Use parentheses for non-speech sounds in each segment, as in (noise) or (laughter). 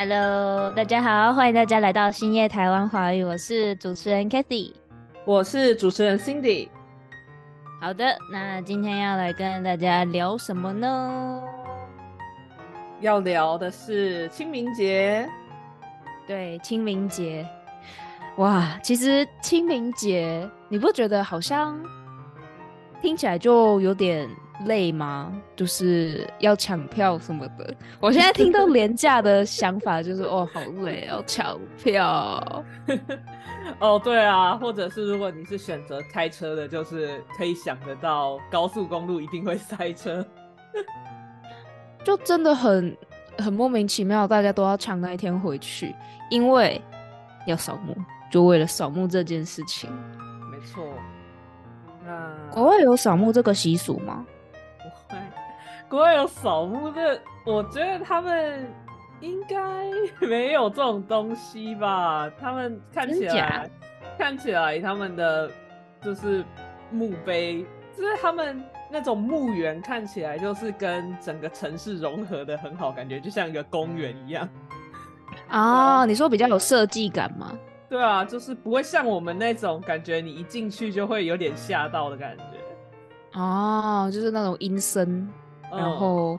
Hello，大家好，欢迎大家来到新夜台湾华语，我是主持人 Kathy，我是主持人 Cindy。好的，那今天要来跟大家聊什么呢？要聊的是清明节。对，清明节。哇，其实清明节你不觉得好像听起来就有点累吗？就是要抢票什么的。(laughs) 我现在听到廉价的想法就是哦，好累，要抢票。(laughs) 哦，对啊，或者是如果你是选择开车的，就是可以想得到高速公路一定会塞车，(laughs) 就真的很很莫名其妙，大家都要抢那一天回去，因为要扫墓。就为了扫墓这件事情，没错。那国外有扫墓这个习俗吗？国外，有扫墓的，我觉得他们应该 (laughs) 没有这种东西吧？他们看起来，看起来他们的就是墓碑，就是他们那种墓园看起来就是跟整个城市融合的很好，感觉就像一个公园一样。(laughs) 啊，你说比较有设计感吗？对啊，就是不会像我们那种感觉，你一进去就会有点吓到的感觉。哦，就是那种阴森，然后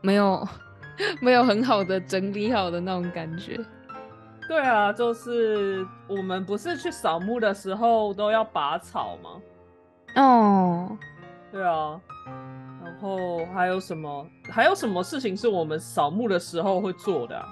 没有 (laughs) 没有很好的整理好的那种感觉。对啊，就是我们不是去扫墓的时候都要拔草吗？哦，对啊。然后还有什么？还有什么事情是我们扫墓的时候会做的？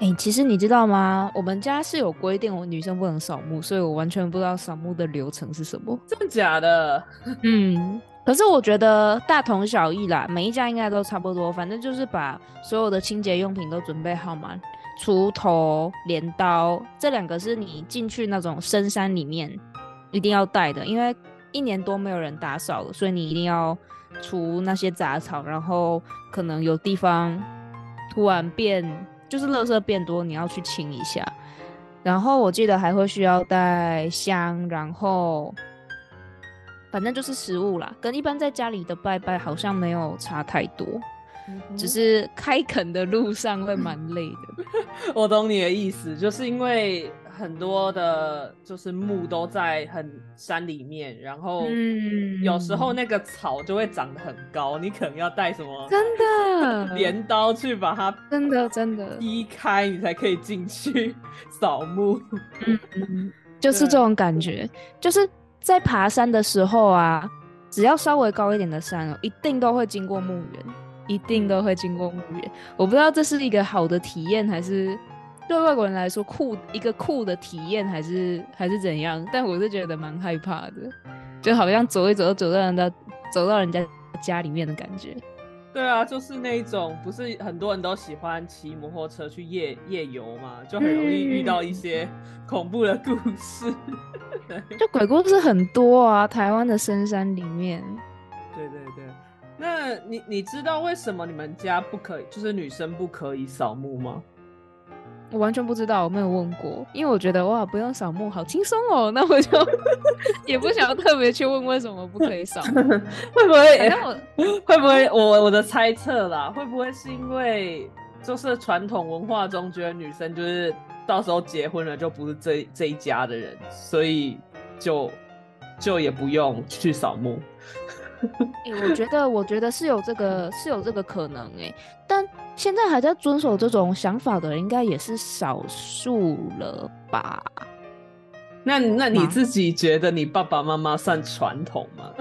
哎，其实你知道吗？我们家是有规定，我女生不能扫墓，所以我完全不知道扫墓的流程是什么。真的假的？(laughs) 嗯，可是我觉得大同小异啦，每一家应该都差不多。反正就是把所有的清洁用品都准备好嘛，锄头、镰刀，这两个是你进去那种深山里面一定要带的，因为一年多没有人打扫了，所以你一定要除那些杂草，然后可能有地方突然变。就是垃圾变多，你要去清一下。然后我记得还会需要带香，然后反正就是食物啦，跟一般在家里的拜拜好像没有差太多，只是开垦的路上会蛮累的。(laughs) 我懂你的意思，就是因为。很多的，就是墓都在很山里面，然后有时候那个草就会长得很高，你可能要带什么真的 (laughs) 镰刀去把它真的真的劈开，你才可以进去 (laughs) 扫墓。嗯，就是这种感觉，就是在爬山的时候啊，只要稍微高一点的山哦，一定都会经过墓园，一定都会经过墓园。我不知道这是一个好的体验还是。对外国人来说，酷一个酷的体验还是还是怎样？但我是觉得蛮害怕的，就好像走一走，走到人家走到人家家里面的感觉。对啊，就是那一种，不是很多人都喜欢骑摩托车去夜夜游嘛，就很容易遇到一些恐怖的故事。(laughs) 就鬼故事很多啊，台湾的深山里面。对对对，那你你知道为什么你们家不可以，就是女生不可以扫墓吗？我完全不知道，我没有问过，因为我觉得哇，不用扫墓好轻松哦，(laughs) 那我就也不想要特别去问为什么不可以扫。(laughs) 会不会？会不会？我我的猜测啦，会不会是因为就是传统文化中觉得女生就是到时候结婚了就不是这这一家的人，所以就就也不用去扫墓。哎，我觉得我觉得是有这个是有这个可能哎，但。现在还在遵守这种想法的人，应该也是少数了吧？那那你自己觉得你爸爸妈妈算传统吗？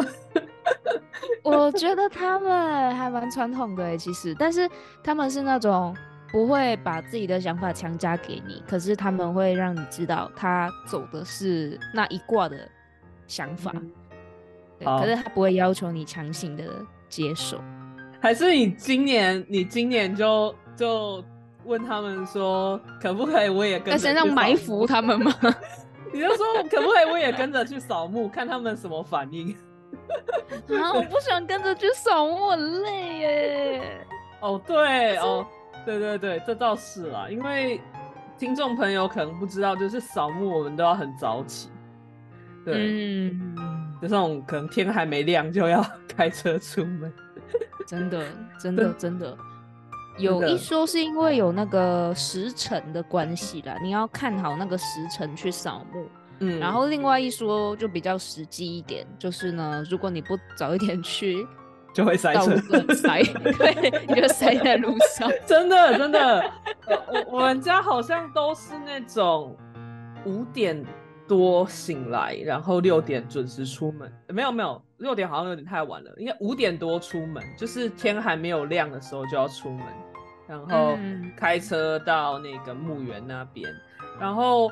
(laughs) 我觉得他们还蛮传统的哎其实，但是他们是那种不会把自己的想法强加给你，可是他们会让你知道他走的是那一卦的想法，对，可是他不会要求你强行的接受。还是你今年，你今年就就问他们说，可不可以我也跟在身上埋伏他们吗？(laughs) 你就说可不可以我也跟着去扫墓，看他们什么反应？啊，我不想跟着去扫墓，很累耶。哦，对哦，对对对，这倒是啦，因为听众朋友可能不知道，就是扫墓我们都要很早起，对，嗯，就那种可能天还没亮就要开车出门。真的，(laughs) 真的，真的。有一说是因为有那个时辰的关系啦，你要看好那个时辰去扫墓。嗯，然后另外一说就比较实际一点，就是呢，如果你不早一点去，(laughs) 就会塞车，塞，(laughs) 对，你就塞在路上。真的，真的，我我们家好像都是那种五点多醒来，然后六点准时出门。没有没有，六点好像有点太晚了，应该五点多出门，就是天还没有亮的时候就要出门，然后开车到那个墓园那边，然后。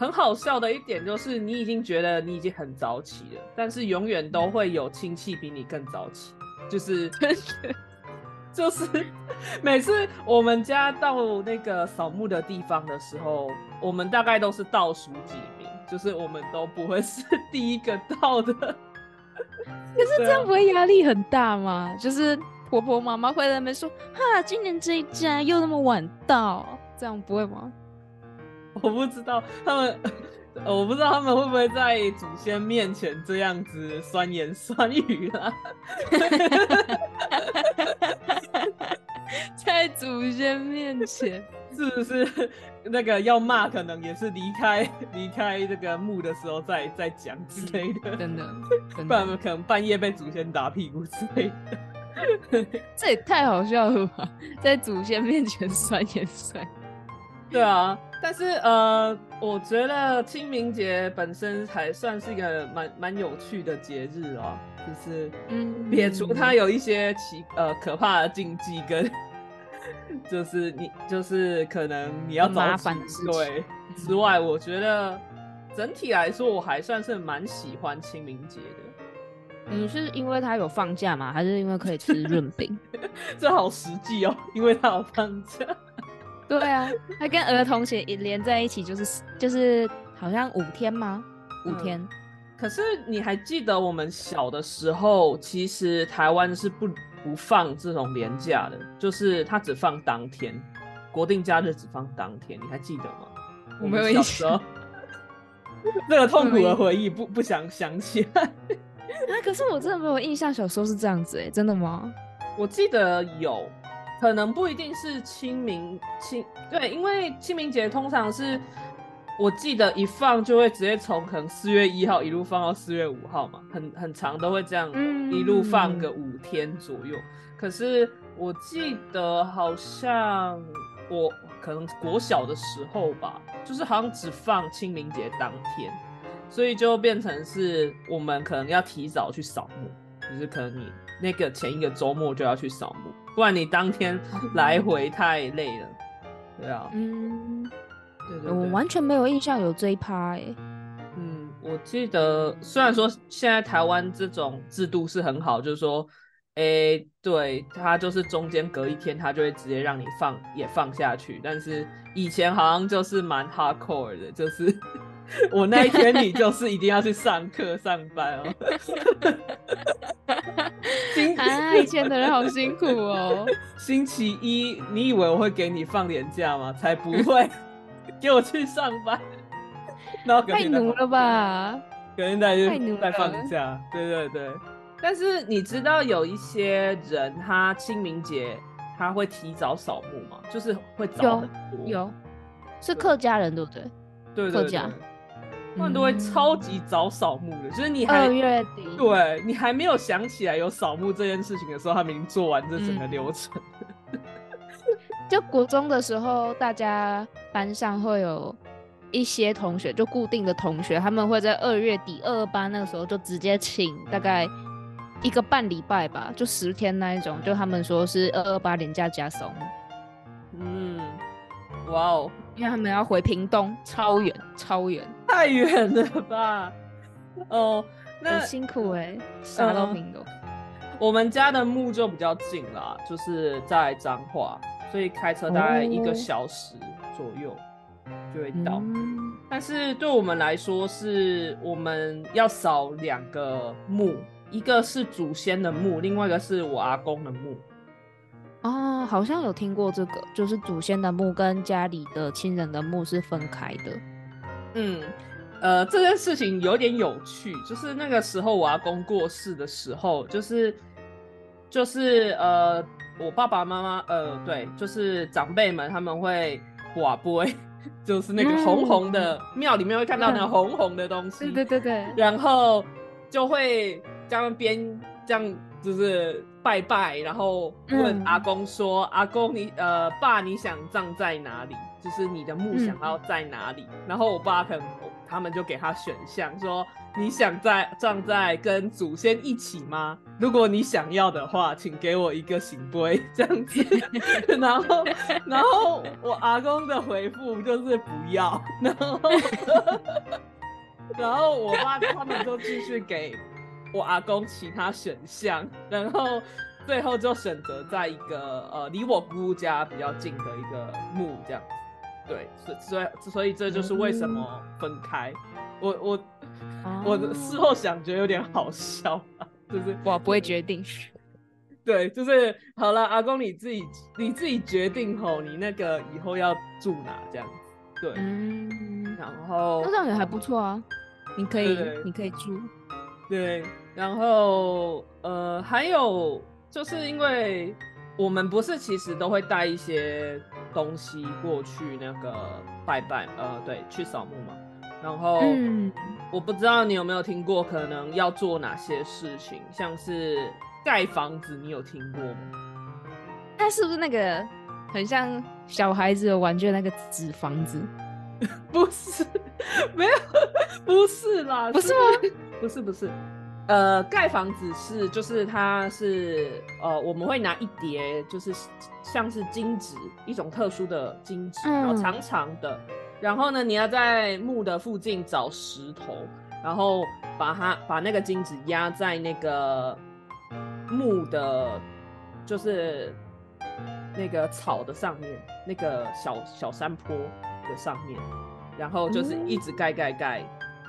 很好笑的一点就是，你已经觉得你已经很早起了，但是永远都会有亲戚比你更早起。就是，(laughs) 就是每次我们家到那个扫墓的地方的时候，我们大概都是倒数几名，就是我们都不会是 (laughs) 第一个到的。(laughs) 可是这样不会压力很大吗？就是婆婆妈妈会在那边说：“哈，今年这一家又那么晚到，这样不会吗？”我不知道他们，我不知道他们会不会在祖先面前这样子酸言酸语啦。(laughs) (laughs) 在祖先面前，(laughs) 是不是那个要骂，可能也是离开离开这个墓的时候再再讲之类的。真的，(laughs) 不然可能半夜被祖先打屁股之类的。这也太好笑了吧！在祖先面前酸言酸。对啊。但是呃，我觉得清明节本身还算是一个蛮蛮有趣的节日哦，就是嗯，撇除它有一些奇呃可怕的禁忌跟，(laughs) 就是你就是可能你要麻烦的事对之外，我觉得整体来说我还算是蛮喜欢清明节的。你是因为它有放假吗？还是因为可以吃润饼？这好实际哦，因为它有放假。对啊，它跟儿童节连在一起，就是就是好像五天吗？五天。可是你还记得我们小的时候，其实台湾是不不放这种年假的，就是它只放当天，国定假日只放当天，你还记得吗？我没有印象。这 (laughs) 个痛苦的回忆不不想想起来。啊，可是我真的没有印象，小时候是这样子哎，真的吗？我记得有。可能不一定是清明清对，因为清明节通常是我记得一放就会直接从可能四月一号一路放到四月五号嘛，很很长都会这样一路放个五天左右。可是我记得好像我可能国小的时候吧，就是好像只放清明节当天，所以就变成是我们可能要提早去扫墓，就是可能你那个前一个周末就要去扫墓。不然你当天来回太累了，对啊，嗯，对对，我完全没有印象有这一趴哎，嗯，我记得虽然说现在台湾这种制度是很好，就是说，哎，对，他就是中间隔一天，他就会直接让你放也放下去，但是以前好像就是蛮 hardcore 的，就是。(laughs) 我那一天你就是一定要去上课上班哦。(laughs) 啊，以前的人好辛苦哦。(laughs) 星期一，你以为我会给你放年假吗？才不会，(laughs) 给我去上班。(laughs) 那太奴了吧？隔天再就再放假。对对对。但是你知道有一些人，他清明节他会提早扫墓吗？就是会早很多。有，是客家人对不对？对对对。他们都会超级早扫墓的，就是你二月底，对你还没有想起来有扫墓这件事情的时候，他们已经做完这整个流程。就国中的时候，大家班上会有一些同学，就固定的同学，他们会在二月底二二八那个时候就直接请大概一个半礼拜吧，就十天那一种，就他们说是二二八年假加扫墓。嗯，哇哦。因为他们要回屏东，超远，超远，太远了吧？哦，那辛苦哎，杀到屏东。我们家的墓就比较近啦，就是在彰化，所以开车大概一个小时左右就会到。但是对我们来说，是我们要扫两个墓，一个是祖先的墓，另外一个是我阿公的墓。哦，好像有听过这个，就是祖先的墓跟家里的亲人的墓是分开的。嗯，呃，这件事情有点有趣，就是那个时候我阿公过世的时候，就是就是呃，我爸爸妈妈，呃，对，就是长辈们他们会寡杯，(laughs) 就是那个红红的庙里面会看到那个红红的东西，对对对对，然后就会这样边这样就是拜拜，然后问阿公说：“阿公你呃爸你想葬在哪里？就是你的墓想要在哪里？”然后我爸可能他们就给他选项说。你想在葬在跟祖先一起吗？如果你想要的话，请给我一个行规 (laughs) 这样子。(laughs) 然后，然后我阿公的回复就是不要。然后，(laughs) 然后我爸他们就继续给我阿公其他选项，然后最后就选择在一个呃离我姑姑家比较近的一个墓这样子。对，所所以所以这就是为什么分开。我我。我事后想觉得有点好笑啊，就是我不会决定，(laughs) 对，就是好了，阿公你自己你自己决定吼，你那个以后要住哪这样子，对，嗯，然后那这样也还不错啊，你可以你可以住，对，然后呃还有就是因为我们不是其实都会带一些东西过去那个拜拜，呃对，去扫墓嘛。然后，我不知道你有没有听过，可能要做哪些事情，像是盖房子，你有听过吗？它是不是那个很像小孩子的玩具那个纸房子？(laughs) 不是，没有，不是啦，不是吗？不是，不是，呃，盖房子是，就是它是，呃，我们会拿一叠，就是像是金纸，一种特殊的金纸，然后长长的。然后呢，你要在墓的附近找石头，然后把它把那个金纸压在那个墓的，就是那个草的上面，那个小小山坡的上面，然后就是一直盖盖盖，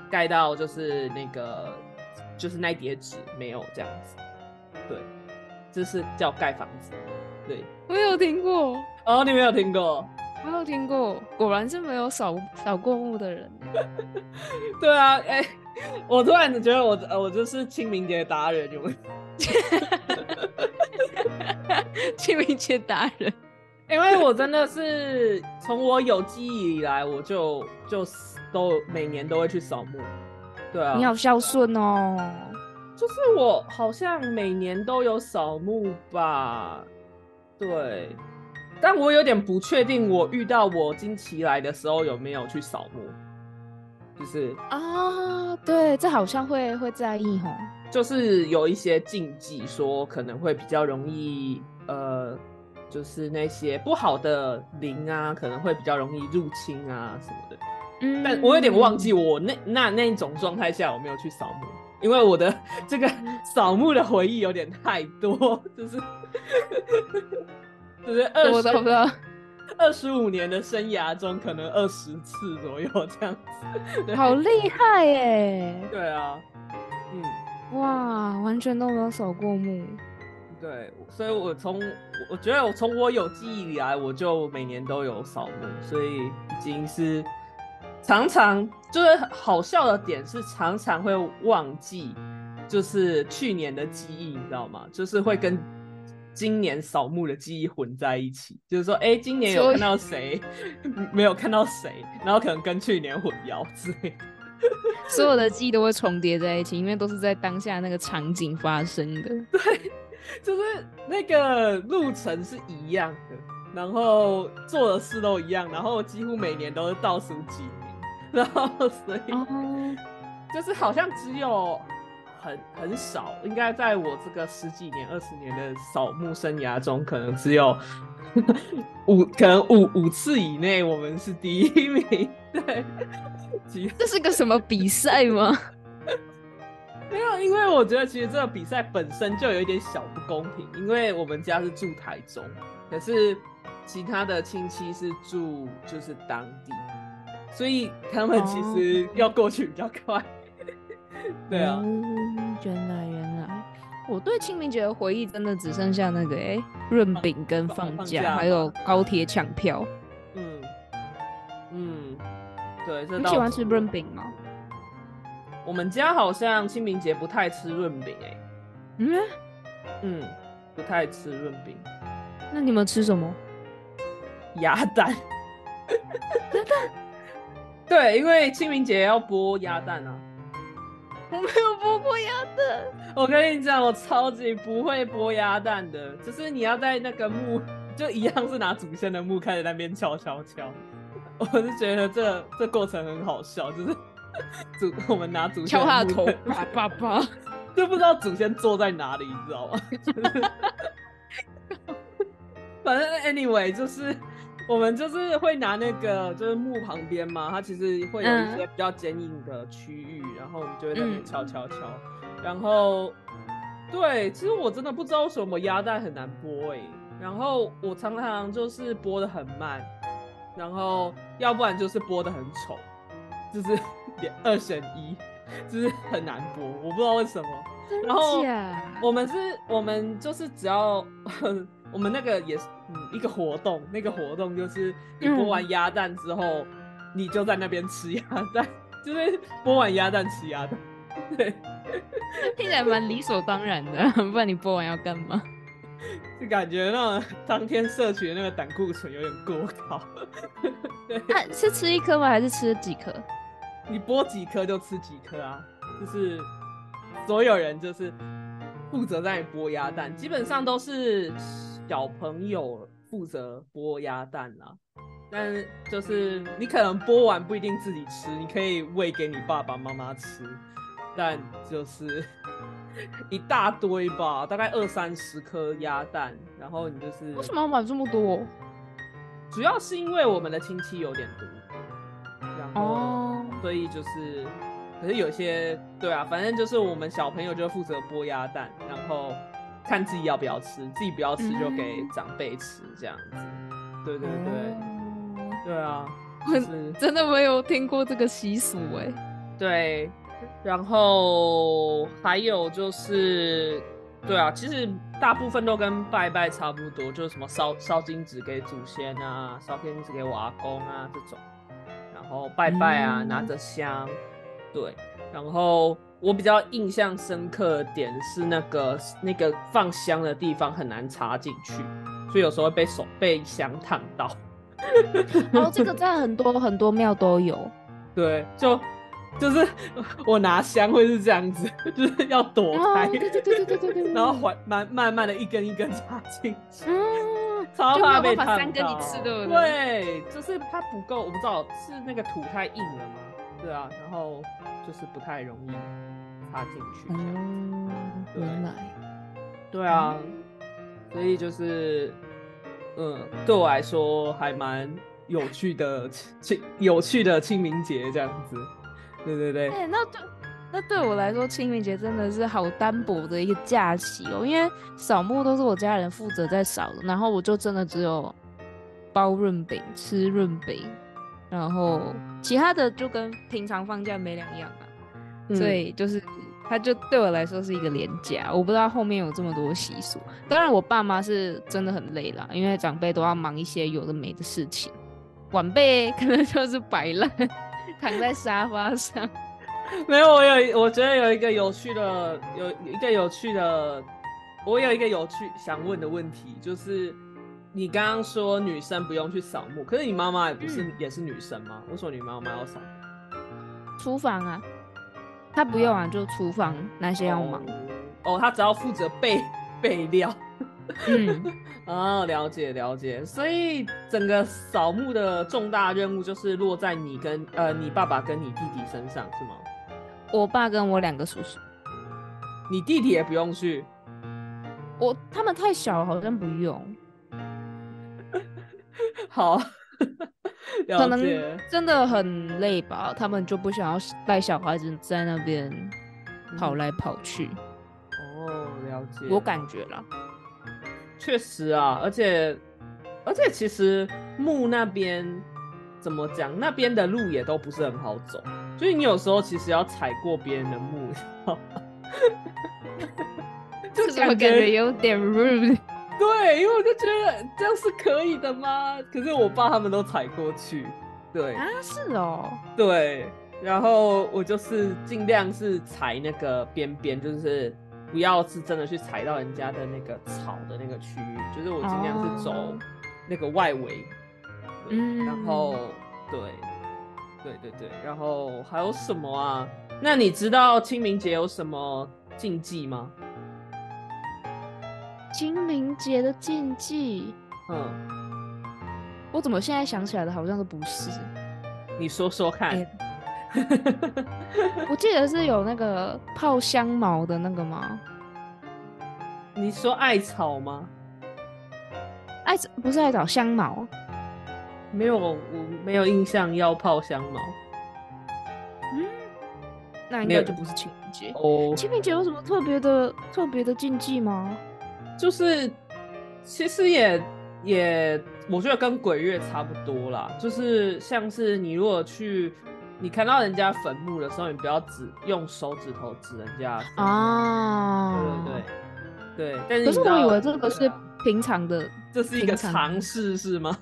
盖到就是那个就是那叠纸没有这样子，对，这是叫盖房子，对，我有听过哦，你没有听过。没有听过，果然是没有扫扫过墓的人。(laughs) 对啊，哎，我突然觉得我我就是清明节达人，有没 (laughs) 清明节达人，(laughs) 因为我真的是从我有记忆以来，我就就都每年都会去扫墓。对啊，你好孝顺哦。就是我好像每年都有扫墓吧？对。但我有点不确定，我遇到我经期来的时候有没有去扫墓，就是啊，对，这好像会会在意吼，就是有一些禁忌，说可能会比较容易，呃，就是那些不好的灵啊，可能会比较容易入侵啊什么的。嗯，但我有点忘记我那那那一种状态下我没有去扫墓，因为我的 (laughs) 这个扫墓的回忆有点太多，(laughs) 就是。就是二十，二十五年的生涯中，可能二十次左右这样子，(laughs) 好厉害耶！对啊，嗯，哇，完全都没有扫过墓。对，所以我从我觉得我从我有记忆以来，我就每年都有扫墓，所以已经是常常就是好笑的点是常常会忘记，就是去年的记忆，你知道吗？就是会跟。今年扫墓的记忆混在一起，就是说，哎，今年有看到谁，(laughs) 没有看到谁，然后可能跟去年混淆之类，所有的记忆都会重叠在一起，因为都是在当下那个场景发生的。(laughs) 对，就是那个路程是一样的，然后做的事都一样，然后几乎每年都是倒数几名，然后所以 (laughs) 就是好像只有。很很少，应该在我这个十几年、二十年的扫墓生涯中，可能只有 (laughs) 五，可能五五次以内，我们是第一名。对，这是个什么比赛吗？(laughs) 没有，因为我觉得其实这个比赛本身就有一点小不公平，因为我们家是住台中，可是其他的亲戚是住就是当地，所以他们其实要过去比较快。(laughs) 对啊，原来原来，我对清明节的回忆真的只剩下那个哎润饼跟放假，还有高铁抢票。嗯嗯，对，你喜欢吃润饼吗？我们家好像清明节不太吃润饼哎。嗯嗯，不太吃润饼。那你们吃什么？鸭蛋。对，因为清明节要剥鸭蛋啊。(laughs) 我没有剥过鸭蛋。(laughs) 我跟你讲，我超级不会剥鸭蛋的，就是你要在那个木，就一样是拿祖先的木开始那边敲敲敲。我是觉得这这过程很好笑，就是 (laughs) 祖我们拿祖先敲他的头，叭叭叭，就不知道祖先坐在哪里，你知道吗？反正 anyway 就是。我们就是会拿那个，就是木旁边嘛，它其实会有一些比较坚硬的区域，然后我们就会在那边敲敲敲。然后，对，其实我真的不知道为什么鸭蛋很难剥哎。然后我常常就是剥的很慢，然后要不然就是剥的很丑，就是 (laughs) 二选一，就是很难剥，我不知道为什么。然后我们是，我们就是只要。(laughs) 我们那个也是，嗯，一个活动，那个活动就是你剥完鸭蛋之后，你就在那边吃鸭蛋，就是剥完鸭蛋吃鸭蛋，对，(laughs) 听起来蛮理所当然的，(laughs) 不然你剥完要干嘛？就感觉那种当天摄取的那个胆固醇有点过高。(laughs) 对，是吃一颗吗？还是吃几颗？你剥几颗就吃几颗啊，就是所有人就是负责在剥鸭蛋，基本上都是。小朋友负责剥鸭蛋啦，但就是你可能剥完不一定自己吃，你可以喂给你爸爸妈妈吃，但就是 (laughs) 一大堆吧，大概二三十颗鸭蛋，然后你就是为什么要买这么多？主要是因为我们的亲戚有点多，然后所以就是，可是有些对啊，反正就是我们小朋友就负责剥鸭蛋，然后。看自己要不要吃，自己不要吃就给长辈吃，这样子。对对对，对啊，是真的没有听过这个习俗哎。对，然后还有就是，对啊，其实大部分都跟拜拜差不多，就是什么烧烧金纸给祖先啊，烧金纸给瓦公啊这种，然后拜拜啊，拿着香，对，然后。我比较印象深刻的点是那个那个放香的地方很难插进去，所以有时候会被手被香烫到。然后，这个在很多很多庙都有。对，就就是 (laughs) 我拿香会是这样子，(laughs) 就是要躲开，对对对对对对，(laughs) 然后缓慢慢慢的一根一根插进去，嗯，超怕被烫到。对，就是它不够，我不知道是那个土太硬了吗？对啊，然后就是不太容易。插进去，嗯，原来，对啊，所以就是，嗯，对我来说还蛮有趣的清有趣的清明节这样子，对对对。哎，那对那对我来说，清明节真的是好单薄的一个假期哦，因为扫墓都是我家人负责在扫的，然后我就真的只有包润饼吃润饼，然后其他的就跟平常放假没两样啊。所以就是，他就对我来说是一个廉价，我不知道后面有这么多习俗。当然，我爸妈是真的很累了，因为长辈都要忙一些有的没的事情，晚辈可能就是摆烂，(laughs) 躺在沙发上。没有，我有，我觉得有一个有趣的，有一个有趣的，我有一个有趣想问的问题，就是你刚刚说女生不用去扫墓，可是你妈妈也不是也是女生吗？为什么你妈妈要扫？厨房啊。她不用啊，就厨房那些要忙。哦，她只要负责备备料。嗯，(laughs) 啊，了解了解。所以整个扫墓的重大任务就是落在你跟呃你爸爸跟你弟弟身上，是吗？我爸跟我两个叔叔。你弟弟也不用去？我他们太小，好像不用。(laughs) 好。可能真的很累吧，他们就不想要带小孩子在那边跑来跑去。哦，了解。我感觉啦，确实啊，而且而且其实木那边怎么讲，那边的路也都不是很好走，所以你有时候其实要踩过别人的木，(laughs) 就感觉有点 rude。对，因为我就觉得这样是可以的吗？可是我爸他们都踩过去，对啊，是哦，对，然后我就是尽量是踩那个边边，就是不要是真的去踩到人家的那个草的那个区域，就是我尽量是走哦那个外围，对嗯然后对，对对对，然后还有什么啊？那你知道清明节有什么禁忌吗？清明节的禁忌，嗯，我怎么现在想起来的好像都不是。你说说看。哎 (laughs) 我记得是有那个泡香茅的那个吗？你说艾草吗？艾不是艾草香茅，没有，我没有印象要泡香茅。嗯，那应该就不是清明节。哦，清明节有什么特别的特别的禁忌吗？就是其实也也，我觉得跟鬼月差不多啦。就是像是你如果去，你看到人家坟墓的时候，你不要指用手指头指人家。啊，对对对对。但是可是我以为这个是平常的，(laughs) 这是一个常尝试是吗？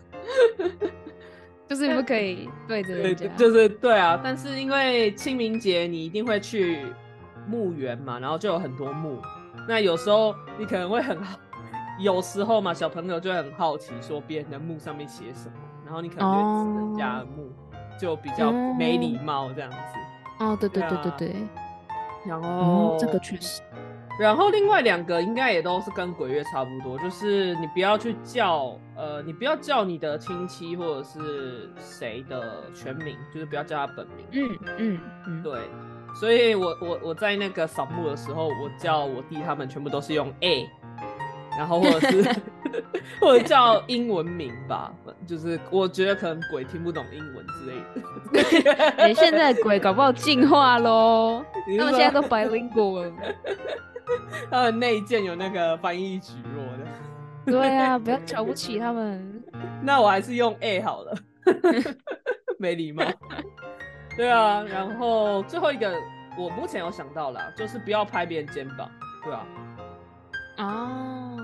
(laughs) 就是你不可以 (laughs) 对着对，人家。就是对啊。但是因为清明节你一定会去墓园嘛，然后就有很多墓。那有时候你可能会很好，有时候嘛，小朋友就会很好奇，说别人的墓上面写什么，然后你可能就会指人家的墓，就比较没礼貌这样子。哦，对对对啊对对对，然后、嗯，这个确实。然后另外两个应该也都是跟鬼月差不多，就是你不要去叫，呃，你不要叫你的亲戚或者是谁的全名，就是不要叫他本名。嗯嗯嗯，对，所以我我我在那个扫墓的时候，我叫我弟他们全部都是用 A，然后或者是 (laughs) 或者叫英文名吧，就是我觉得可能鬼听不懂英文之类的。哎，现在鬼搞不好进化喽，(laughs) 他们现在都 bilingual 了。(laughs) 他们内建有那个翻译举弱的，对啊，不要瞧不起他们。那我还是用 A 好了，没礼貌。对啊，然后最后一个我目前有想到了，就是不要拍别人肩膀，对啊，哦，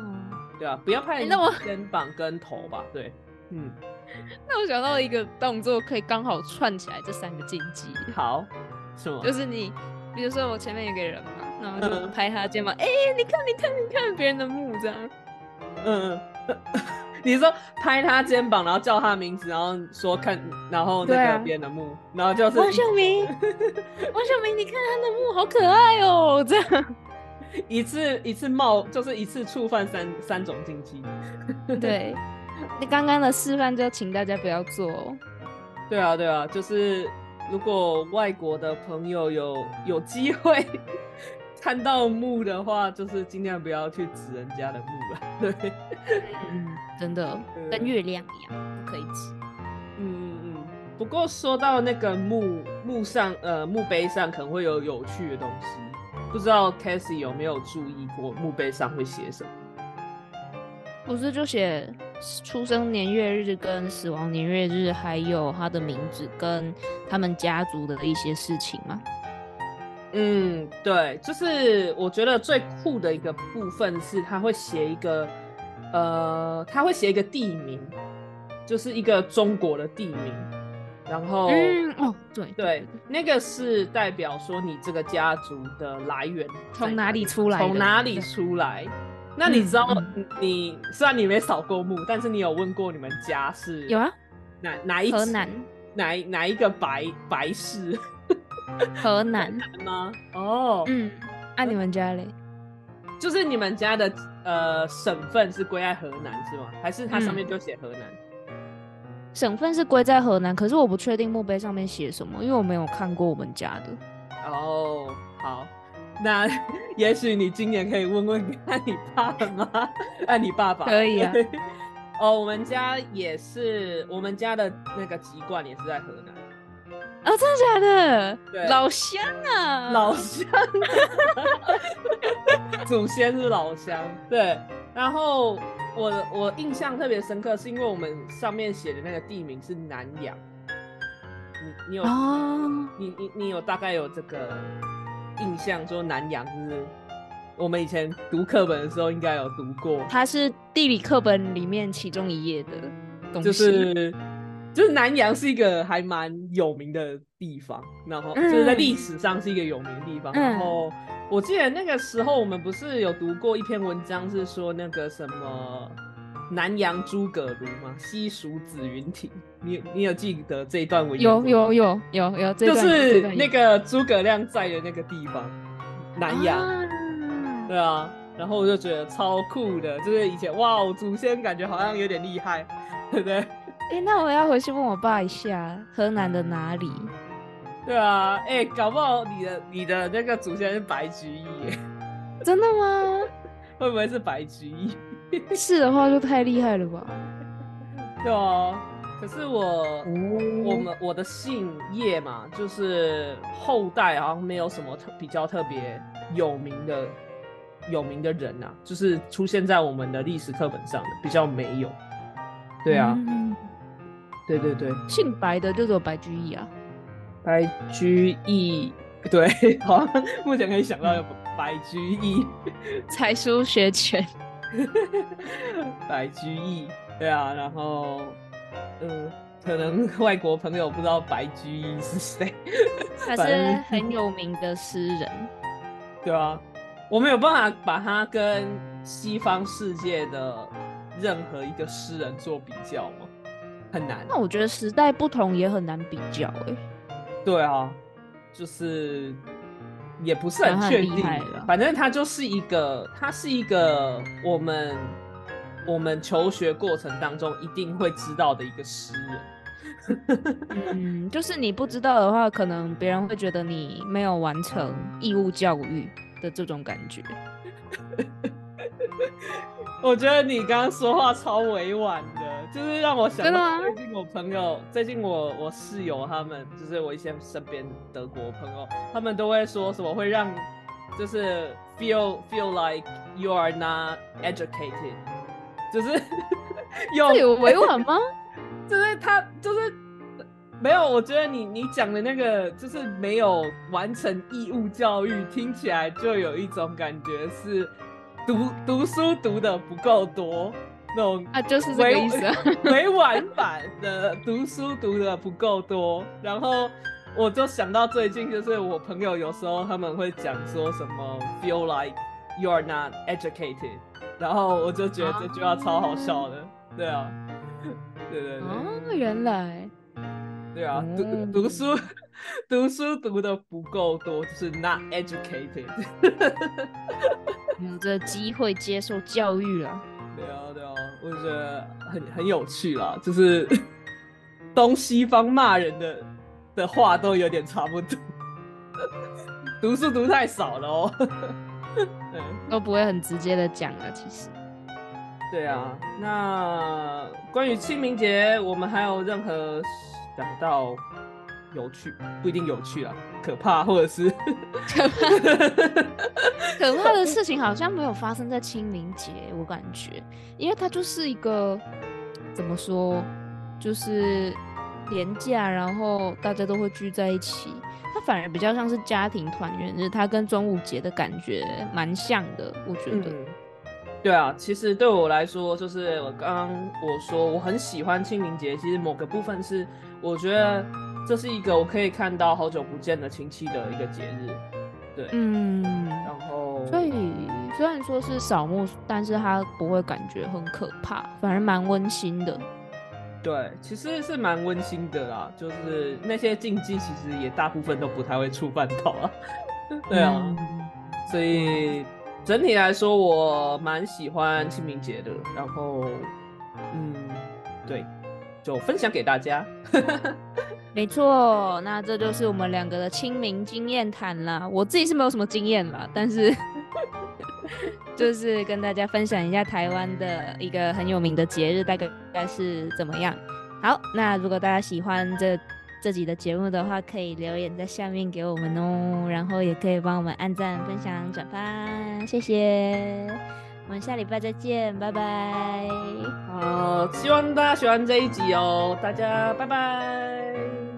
对啊，不要拍那我肩膀跟头吧，对，嗯，(laughs) 那我想到一个动作，可以刚好串起来这三个禁忌，好，什么？就是你，比如说我前面有个人嘛，然后就嗯拍他肩膀，哎、你看，你看，你看别人的墓这样。嗯，嗯你说拍他肩膀，然后叫他名字，然后说看，然后那个别人的墓，然后就是王小明，(laughs) 王小明，你看他的墓好可爱哦，这样。一次一次冒，就是一次触犯三三种禁忌。(laughs) 对，你刚刚的示范就请大家不要做哦。对啊，对啊，就是如果外国的朋友有有机会看到墓的话，就是尽量不要去指人家的墓了。(laughs) 对，嗯，真的跟月亮一样，不可以指。嗯嗯嗯。不过说到那个墓墓上，呃，墓碑上可能会有有趣的东西，不知道 Cassie 有没有注意过墓碑上会写什么？不是就写出生年月日跟死亡年月日，还有他的名字跟他们家族的一些事情吗？嗯，对，就是我觉得最酷的一个部分是，他会写一个，呃，他会写一个地名，就是一个中国的地名，然后，嗯，哦，对对，那个是代表说你这个家族的来源从哪里出来？从哪里出来？那你知道嗯你，虽然你没扫过墓，但是你有问过你们家是有啊，哪哪一河南，哪一哪一个白白氏 (laughs) 河南，吗？哦，嗯，按、你们家嘞？就是你们家的呃省份是归在河南是吗？还是它上面嗯就写河南？省份是归在河南，可是我不确定墓碑上面写什么，因为我没有看过我们家的。哦，好，那 (laughs) 也许你今年可以问问看你爸妈，按 (laughs) 你爸爸可以啊。哦，我们家也是，我们家的那个籍贯也是在河南，哦，真的假的？对。老乡啊，老乡，(laughs) 祖先是老乡，对。然后我我印象特别深刻，是因为我们上面写的那个地名是南阳，你你有、哦，你你你有大概有这个印象，说南阳就是？我们以前读课本的时候应该有读过，它是地理课本里面其中一页的东西。就是就是南阳是一个还蛮有名的地方，然后就是在嗯历史上是一个有名的地方，嗯然后我记得那个时候我们不是有读过一篇文章，是说那个什么南阳诸葛庐吗？西蜀子云亭，你你有记得这一段文？有有有有有，就是那个诸葛亮在的那个地方，南阳。对啊，然后我就觉得超酷的，就是以前哇，我祖先感觉好像有点厉害，对不对？哎，那我要回去问我爸一下，河南的哪里？对啊，哎，搞不好你的你的那个祖先是白居易，真的吗？(laughs) 会不会是白居易？(laughs) 是的话就太厉害了吧？(laughs) 对啊，可是我我们我的姓叶嘛，就是后代好像没有什么特比较特别有名的。有名的人呐，就是出现在我们的历史课本上的比较没有，对啊，对对对，姓白的就只有白居易啊，白居易，(laughs) 对，好像，目前可以想到有白居易，(laughs) 才疏学浅，(laughs) 白居易，对啊，然后，嗯，可能外国朋友不知道白居易是谁，他是很有名的诗人，对啊。我没有办法把他跟西方世界的任何一个诗人做比较吗？很难。那我觉得时代不同也很难比较哎。对啊，就是也不是很确定。反正他就是一个，他是一个我们我们求学过程当中一定会知道的一个诗人。(laughs) 嗯，就是你不知道的话，可能别人会觉得你没有完成义务教育。的这种感觉，(laughs) 我觉得你刚刚说话超委婉的，就是让我想到最近我朋友，最近我我室友他们，就是我一些身边德国朋友，他们都会说什么会让，就是 feel feel like you are not educated，就是 (laughs) 有委 (laughs) 婉吗？就是他就是。没有，我觉得你你讲的那个就是没有完成义务教育，听起来就有一种感觉是读读书读的不够多那种啊，就是这个意思，(laughs) 委婉版的读书读的不够多。然后我就想到最近就是我朋友有时候他们会讲说什么 feel like you are not educated，然后我就觉得这句话超好笑的，对啊，(laughs) 对对对，哦，原来。对啊，读 (laughs) 读书读书读的不够多，就是 not educated，有这机会接受教育了。对啊，对啊，我觉得很很有趣啦，就是 (laughs) 东西方骂人的的话都有点差不多，读书读太少了哦，(laughs) 都不会很直接的讲了，其实。对啊，那关于清明节，我们还有任何？讲到有趣不一定有趣啊，可怕或者是 (laughs) 可怕 (laughs) 可怕的事情好像没有发生在清明节，我感觉，因为它就是一个怎么说，就是廉价，然后大家都会聚在一起，它反而比较像是家庭团圆日，它跟端午节的感觉蛮像的，我觉得。对啊，其实对我来说，就是我刚刚我说我很喜欢清明节，其实某个部分是我觉得这是一个我可以看到好久不见的亲戚的一个节日。对，嗯，然后所以虽然说是扫墓，但是它不会感觉很可怕，反而蛮温馨的。对，其实是蛮温馨的啦，就是那些禁忌其实也大部分都不太会触犯到啊。(laughs) 对啊，所以。整体来说，我蛮喜欢清明节的。然后，嗯，对，就分享给大家。(laughs) 没错，那这就是我们两个的清明经验谈啦。我自己是没有什么经验啦，但是 (laughs) 就是跟大家分享一下台湾的一个很有名的节日，大概应该是怎么样。好，那如果大家喜欢这。这集的节目的话，可以留言在下面给我们哦，然后也可以帮我们按赞、分享、转发，谢谢。我们下礼拜再见，拜拜。好，希望大家喜欢这一集哦，大家拜拜。